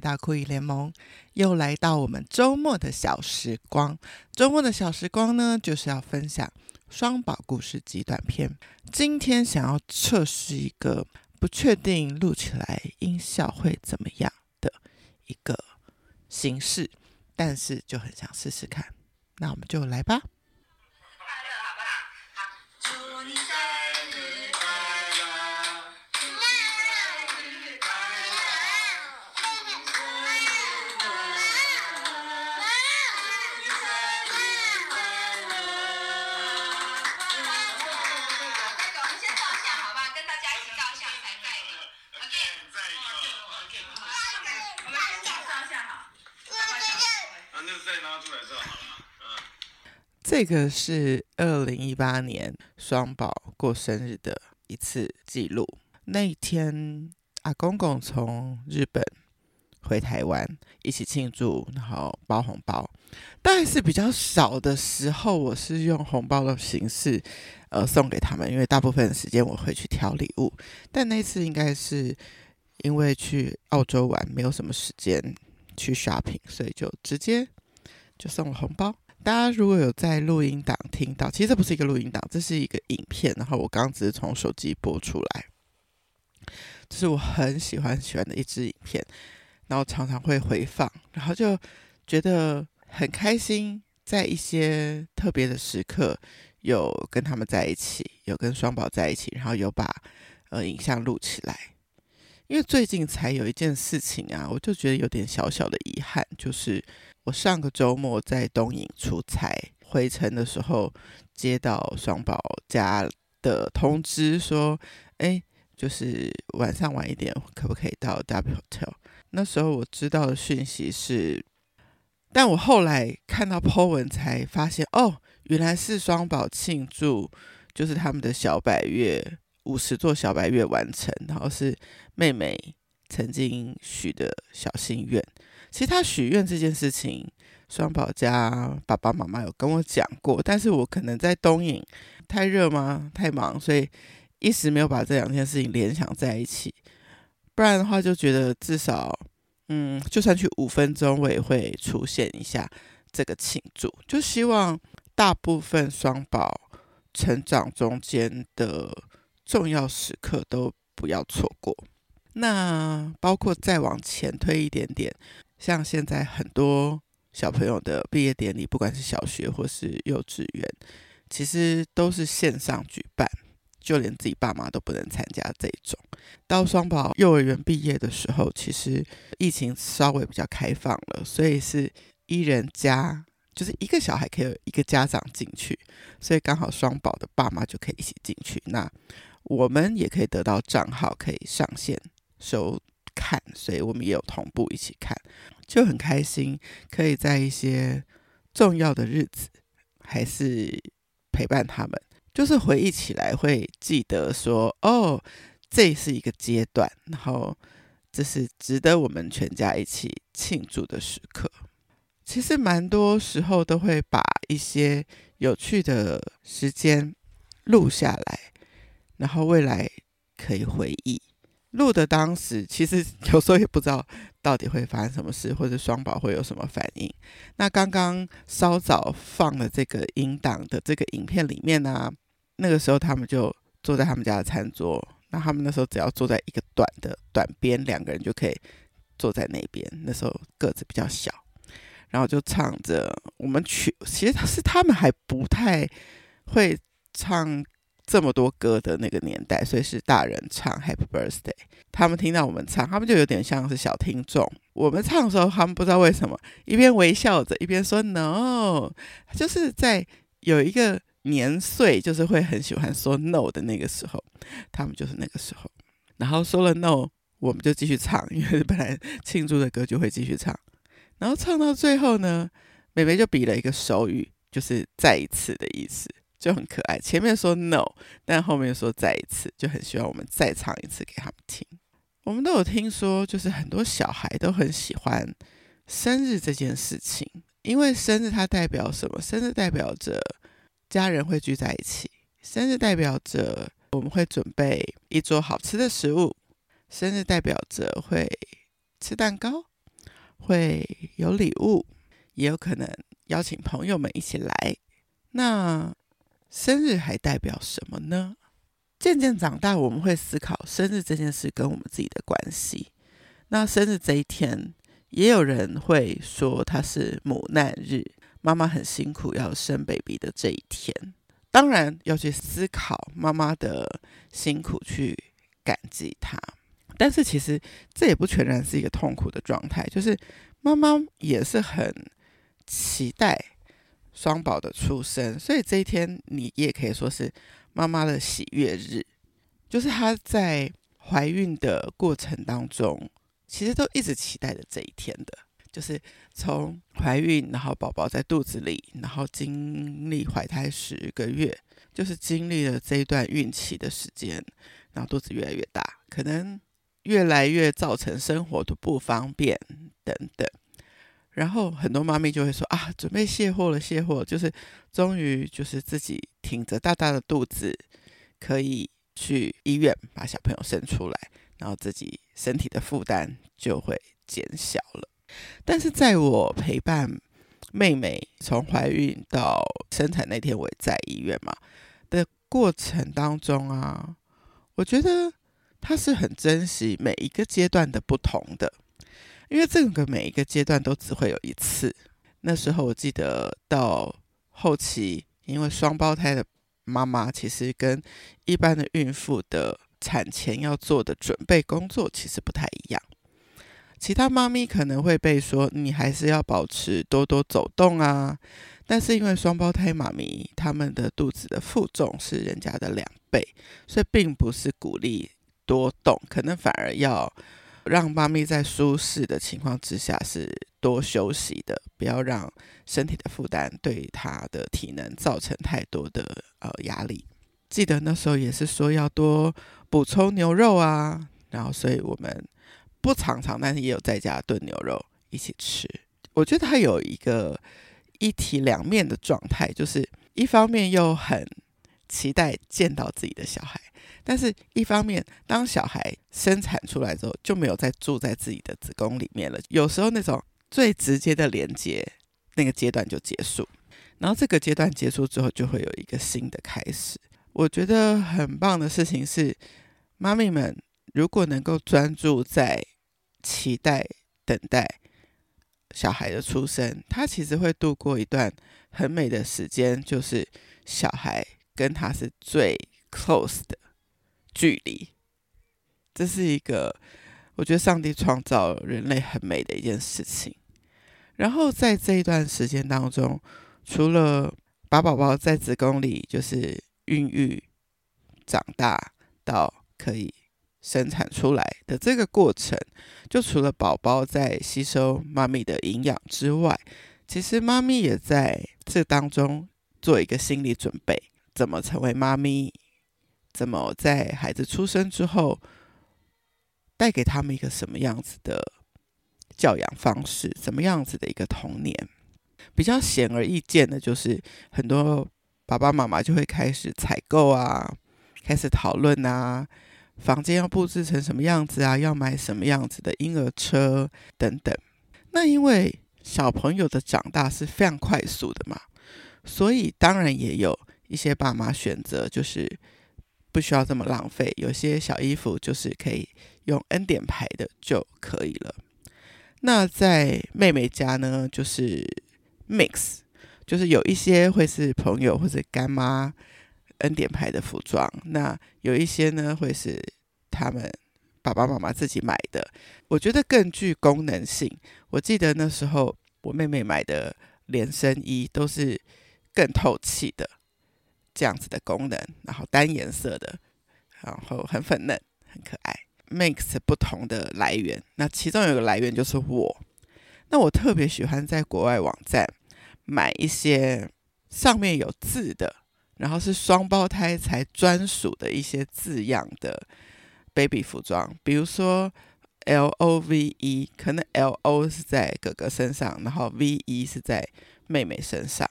大酷姨联盟，又来到我们周末的小时光。周末的小时光呢，就是要分享双宝故事集短片。今天想要测试一个不确定录起来音效会怎么样的一个形式，但是就很想试试看。那我们就来吧。这个是二零一八年双宝过生日的一次记录。那一天，阿公公从日本回台湾，一起庆祝，然后包红包。但是比较少的时候，我是用红包的形式，呃，送给他们。因为大部分的时间我会去挑礼物，但那次应该是因为去澳洲玩，没有什么时间去 shopping，所以就直接就送了红包。大家如果有在录音档听到，其实这不是一个录音档，这是一个影片。然后我刚只是从手机播出来，这是我很喜欢喜欢的一支影片，然后常常会回放，然后就觉得很开心，在一些特别的时刻有跟他们在一起，有跟双宝在一起，然后有把呃影像录起来。因为最近才有一件事情啊，我就觉得有点小小的遗憾，就是。我上个周末在东营出差，回程的时候接到双宝家的通知，说：“哎，就是晚上晚一点，可不可以到 W Hotel？” 那时候我知道的讯息是，但我后来看到 po 文才发现，哦，原来是双宝庆祝，就是他们的小百月五十座小白月完成，然后是妹妹曾经许的小心愿。其实他许愿这件事情，双宝家爸爸妈妈有跟我讲过，但是我可能在东影太热吗？太忙，所以一时没有把这两件事情联想在一起。不然的话，就觉得至少，嗯，就算去五分钟，我也会出现一下这个庆祝。就希望大部分双宝成长中间的重要时刻都不要错过。那包括再往前推一点点。像现在很多小朋友的毕业典礼，不管是小学或是幼稚园，其实都是线上举办，就连自己爸妈都不能参加这种。到双宝幼儿园毕业的时候，其实疫情稍微比较开放了，所以是一人加，就是一个小孩可以有一个家长进去，所以刚好双宝的爸妈就可以一起进去。那我们也可以得到账号，可以上线收。看，所以我们也有同步一起看，就很开心，可以在一些重要的日子，还是陪伴他们，就是回忆起来会记得说，哦，这是一个阶段，然后这是值得我们全家一起庆祝的时刻。其实蛮多时候都会把一些有趣的时间录下来，然后未来可以回忆。录的当时，其实有时候也不知道到底会发生什么事，或者双宝会有什么反应。那刚刚稍早放的这个音档的这个影片里面呢、那个时候他们就坐在他们家的餐桌，那他们那时候只要坐在一个短的短边，两个人就可以坐在那边。那时候个子比较小，然后就唱着我们曲，其实是他们还不太会唱。这么多歌的那个年代，所以是大人唱 Happy Birthday。他们听到我们唱，他们就有点像是小听众。我们唱的时候，他们不知道为什么一边微笑着，一边说 No，就是在有一个年岁，就是会很喜欢说 No 的那个时候，他们就是那个时候。然后说了 No，我们就继续唱，因为本来庆祝的歌就会继续唱。然后唱到最后呢，妹妹就比了一个手语，就是再一次的意思。就很可爱，前面说 no，但后面说再一次，就很希望我们再唱一次给他们听。我们都有听说，就是很多小孩都很喜欢生日这件事情，因为生日它代表什么？生日代表着家人会聚在一起，生日代表着我们会准备一桌好吃的食物，生日代表着会吃蛋糕，会有礼物，也有可能邀请朋友们一起来。那生日还代表什么呢？渐渐长大，我们会思考生日这件事跟我们自己的关系。那生日这一天，也有人会说它是母难日，妈妈很辛苦要生 baby 的这一天。当然要去思考妈妈的辛苦，去感激她。但是其实这也不全然是一个痛苦的状态，就是妈妈也是很期待双宝的出生，所以这一天你也可以说是妈妈的喜悦日，就是她在怀孕的过程当中，其实都一直期待着这一天的，就是从怀孕，然后宝宝在肚子里，然后经历怀胎十个月，就是经历了这一段孕期的时间，然后肚子越来越大，可能越来越造成生活的不方便等等。然后很多妈咪就会说啊，准备卸货了，卸货就是终于就是自己挺着大大的肚子，可以去医院把小朋友生出来，然后自己身体的负担就会减小了。但是在我陪伴妹妹从怀孕到生产那天，我也在医院嘛的过程当中啊，我觉得她是很珍惜每一个阶段的不同的。因为这个每一个阶段都只会有一次。那时候我记得到后期，因为双胞胎的妈妈其实跟一般的孕妇的产前要做的准备工作其实不太一样。其他妈咪可能会被说你还是要保持多多走动啊，但是因为双胞胎妈咪她们的肚子的负重是人家的两倍，所以并不是鼓励多动，可能反而要。让妈咪在舒适的情况之下是多休息的，不要让身体的负担对她的体能造成太多的呃压力。记得那时候也是说要多补充牛肉啊，然后所以我们不常常，但是也有在家炖牛肉一起吃。我觉得它有一个一体两面的状态，就是一方面又很期待见到自己的小孩。但是，一方面，当小孩生产出来之后，就没有再住在自己的子宫里面了。有时候，那种最直接的连接，那个阶段就结束。然后，这个阶段结束之后，就会有一个新的开始。我觉得很棒的事情是，妈咪们如果能够专注在期待、等待小孩的出生，他其实会度过一段很美的时间，就是小孩跟他是最 close 的。距离，这是一个我觉得上帝创造人类很美的一件事情。然后在这一段时间当中，除了把宝宝在子宫里就是孕育、长大到可以生产出来的这个过程，就除了宝宝在吸收妈咪的营养之外，其实妈咪也在这当中做一个心理准备，怎么成为妈咪。怎么在孩子出生之后，带给他们一个什么样子的教养方式？怎么样子的一个童年？比较显而易见的就是，很多爸爸妈妈就会开始采购啊，开始讨论啊，房间要布置成什么样子啊，要买什么样子的婴儿车等等。那因为小朋友的长大是非常快速的嘛，所以当然也有一些爸妈选择就是。不需要这么浪费，有些小衣服就是可以用恩典牌的就可以了。那在妹妹家呢，就是 mix，就是有一些会是朋友或者干妈恩典牌的服装，那有一些呢会是他们爸爸妈妈自己买的。我觉得更具功能性。我记得那时候我妹妹买的连身衣都是更透气的。这样子的功能，然后单颜色的，然后很粉嫩，很可爱。Mix 不同的来源，那其中有个来源就是我。那我特别喜欢在国外网站买一些上面有字的，然后是双胞胎才专属的一些字样的 baby 服装，比如说 L O V E，可能 L O 是在哥哥身上，然后 V E 是在妹妹身上。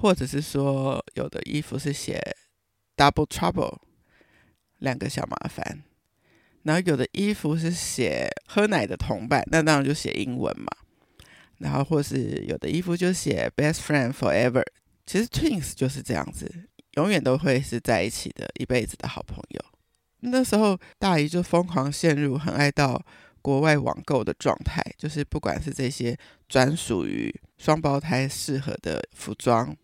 或者是说，有的衣服是写 “double trouble”，两个小麻烦。然后有的衣服是写喝奶的同伴，那当然就写英文嘛。然后或是有的衣服就写 best friend forever，其实 twins 就是这样子，永远都会是在一起的，一辈子的好朋友。那时候大姨就疯狂陷入很爱到国外网购的状态，就是不管是这些专属于双胞胎适合的服装，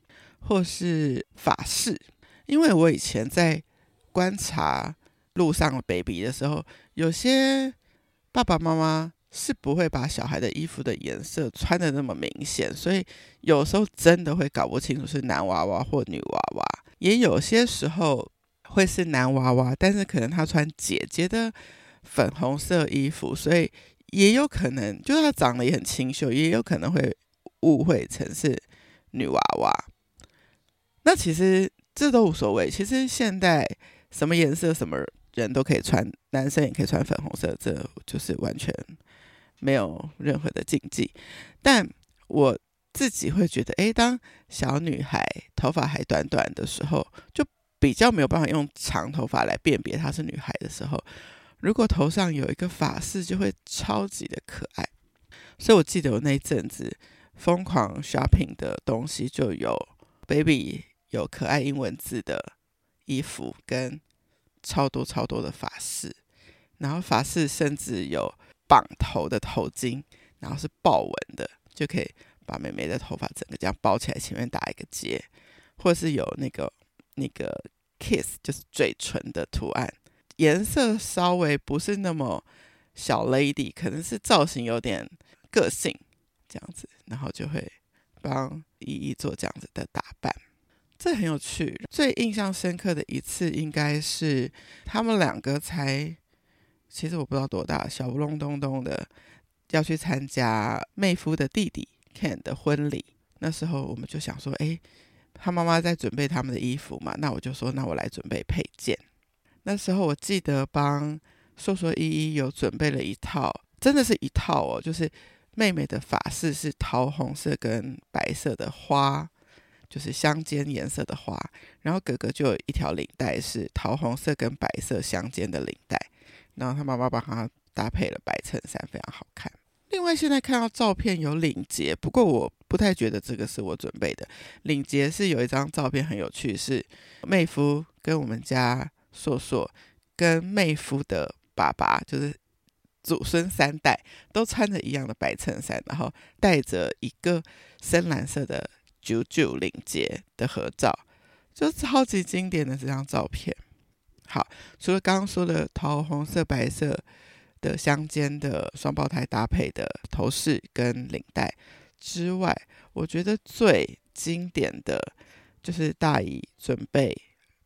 或是法式，因为我以前在观察路上的 baby 的时候，有些爸爸妈妈是不会把小孩的衣服的颜色穿的那么明显，所以有时候真的会搞不清楚是男娃娃或女娃娃，也有些时候。会是男娃娃，但是可能他穿姐姐的粉红色衣服，所以也有可能，就是他长得也很清秀，也有可能会误会成是女娃娃。那其实这都无所谓。其实现在什么颜色什么人都可以穿，男生也可以穿粉红色，这就是完全没有任何的禁忌。但我自己会觉得，诶，当小女孩头发还短短的时候，就。比较没有办法用长头发来辨别她是女孩的时候，如果头上有一个发饰，就会超级的可爱。所以我记得我那阵子疯狂 shopping 的东西，就有 baby 有可爱英文字的衣服，跟超多超多的发饰，然后发饰甚至有绑头的头巾，然后是豹纹的，就可以把妹妹的头发整个这样包起来，前面打一个结，或是有那个。那个 kiss 就是嘴唇的图案，颜色稍微不是那么小 lady，可能是造型有点个性这样子，然后就会帮依依做这样子的打扮，这很有趣。最印象深刻的一次应该是他们两个才，其实我不知道多大，小不隆咚咚的要去参加妹夫的弟弟 Ken 的婚礼，那时候我们就想说，哎。他妈妈在准备他们的衣服嘛，那我就说，那我来准备配件。那时候我记得帮硕硕依依有准备了一套，真的是一套哦，就是妹妹的发饰是桃红色跟白色的花，就是相间颜色的花，然后哥哥就有一条领带是桃红色跟白色相间的领带，然后他妈妈帮他搭配了白衬衫，非常好看。另外，现在看到照片有领结，不过我不太觉得这个是我准备的。领结是有一张照片很有趣，是妹夫跟我们家硕硕跟妹夫的爸爸，就是祖孙三代都穿着一样的白衬衫，然后带着一个深蓝色的九九领结的合照，就超级经典的这张照片。好，除了刚刚说的桃红色、白色。的相间的双胞胎搭配的头饰跟领带之外，我觉得最经典的就是大姨准备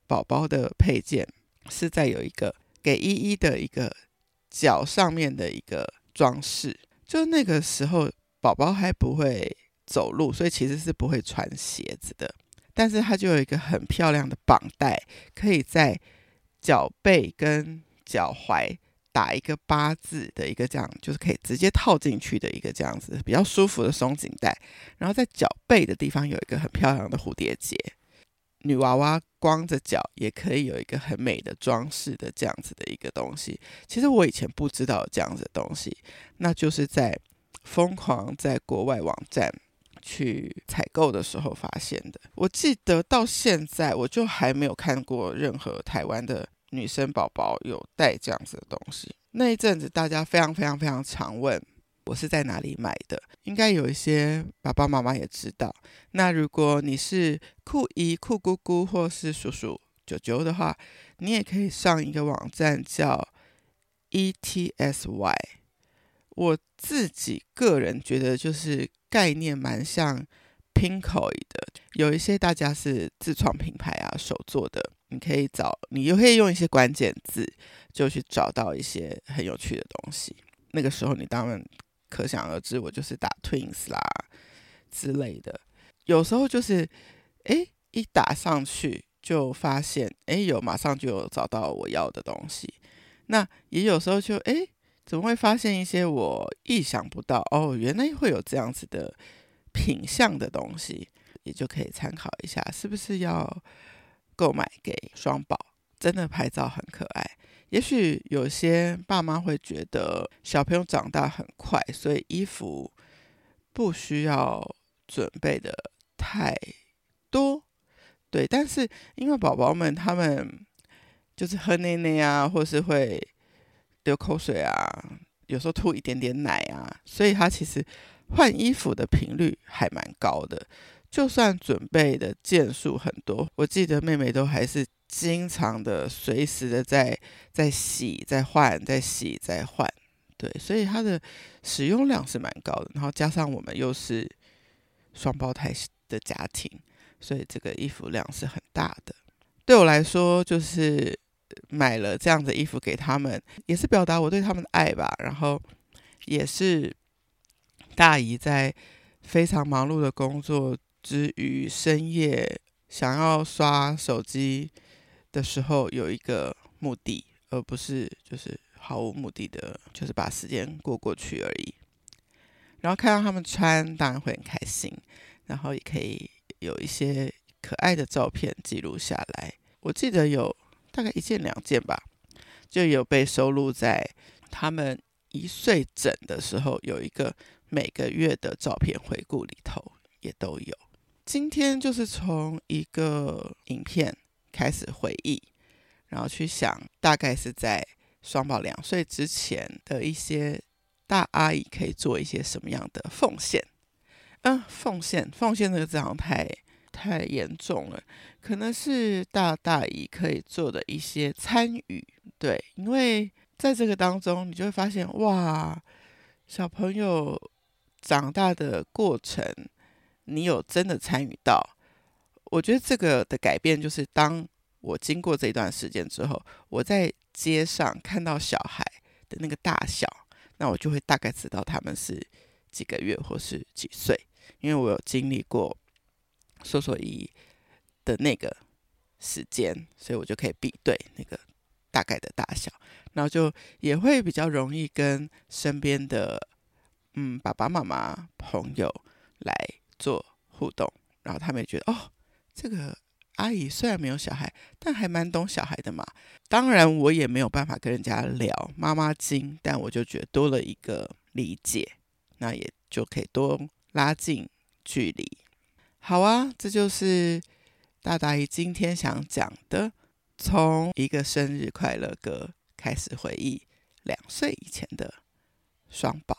宝宝的配件，是在有一个给依依的一个脚上面的一个装饰。就那个时候宝宝还不会走路，所以其实是不会穿鞋子的。但是它就有一个很漂亮的绑带，可以在脚背跟脚踝。打一个八字的一个这样，就是可以直接套进去的一个这样子比较舒服的松紧带，然后在脚背的地方有一个很漂亮的蝴蝶结，女娃娃光着脚也可以有一个很美的装饰的这样子的一个东西。其实我以前不知道这样子的东西，那就是在疯狂在国外网站去采购的时候发现的。我记得到现在我就还没有看过任何台湾的。女生宝宝有带这样子的东西，那一阵子大家非常非常非常常问我是在哪里买的，应该有一些爸爸妈妈也知道。那如果你是酷姨、酷姑姑或是叔叔、舅舅的话，你也可以上一个网站叫 ETSY。我自己个人觉得就是概念蛮像 Pinkoi 的，有一些大家是自创品牌啊，手做的。你可以找，你又可以用一些关键字，就去找到一些很有趣的东西。那个时候，你当然可想而知，我就是打 Twins 啦之类的。有时候就是，哎，一打上去就发现，哎，有马上就有找到我要的东西。那也有时候就，哎，总会发现一些我意想不到？哦，原来会有这样子的品相的东西，也就可以参考一下，是不是要？购买给双宝，真的拍照很可爱，也许有些爸妈会觉得小朋友长大很快，所以衣服不需要准备的太多，对。但是因为宝宝们他们就是喝奶奶啊，或是会流口水啊，有时候吐一点点奶啊，所以他其实换衣服的频率还蛮高的。就算准备的件数很多，我记得妹妹都还是。经常的、随时的在在洗、在换、在洗、在换，对，所以它的使用量是蛮高的。然后加上我们又是双胞胎的家庭，所以这个衣服量是很大的。对我来说，就是买了这样的衣服给他们，也是表达我对他们的爱吧。然后也是大姨在非常忙碌的工作之余，深夜想要刷手机。的时候有一个目的，而不是就是毫无目的的，就是把时间过过去而已。然后看到他们穿，当然会很开心，然后也可以有一些可爱的照片记录下来。我记得有大概一件两件吧，就有被收录在他们一岁整的时候有一个每个月的照片回顾里头也都有。今天就是从一个影片。开始回忆，然后去想，大概是在双宝两岁之前的一些大阿姨可以做一些什么样的奉献。嗯，奉献，奉献这个字好像太太严重了，可能是大大姨可以做的一些参与。对，因为在这个当中，你就会发现，哇，小朋友长大的过程，你有真的参与到。我觉得这个的改变就是，当我经过这段时间之后，我在街上看到小孩的那个大小，那我就会大概知道他们是几个月或是几岁，因为我有经历过搜索伊的那个时间，所以我就可以比对那个大概的大小，然后就也会比较容易跟身边的嗯爸爸妈妈朋友来做互动，然后他们也觉得哦。这个阿姨虽然没有小孩，但还蛮懂小孩的嘛。当然，我也没有办法跟人家聊妈妈经，但我就觉得多了一个理解，那也就可以多拉近距离。好啊，这就是大大姨今天想讲的，从一个生日快乐歌开始回忆两岁以前的双宝。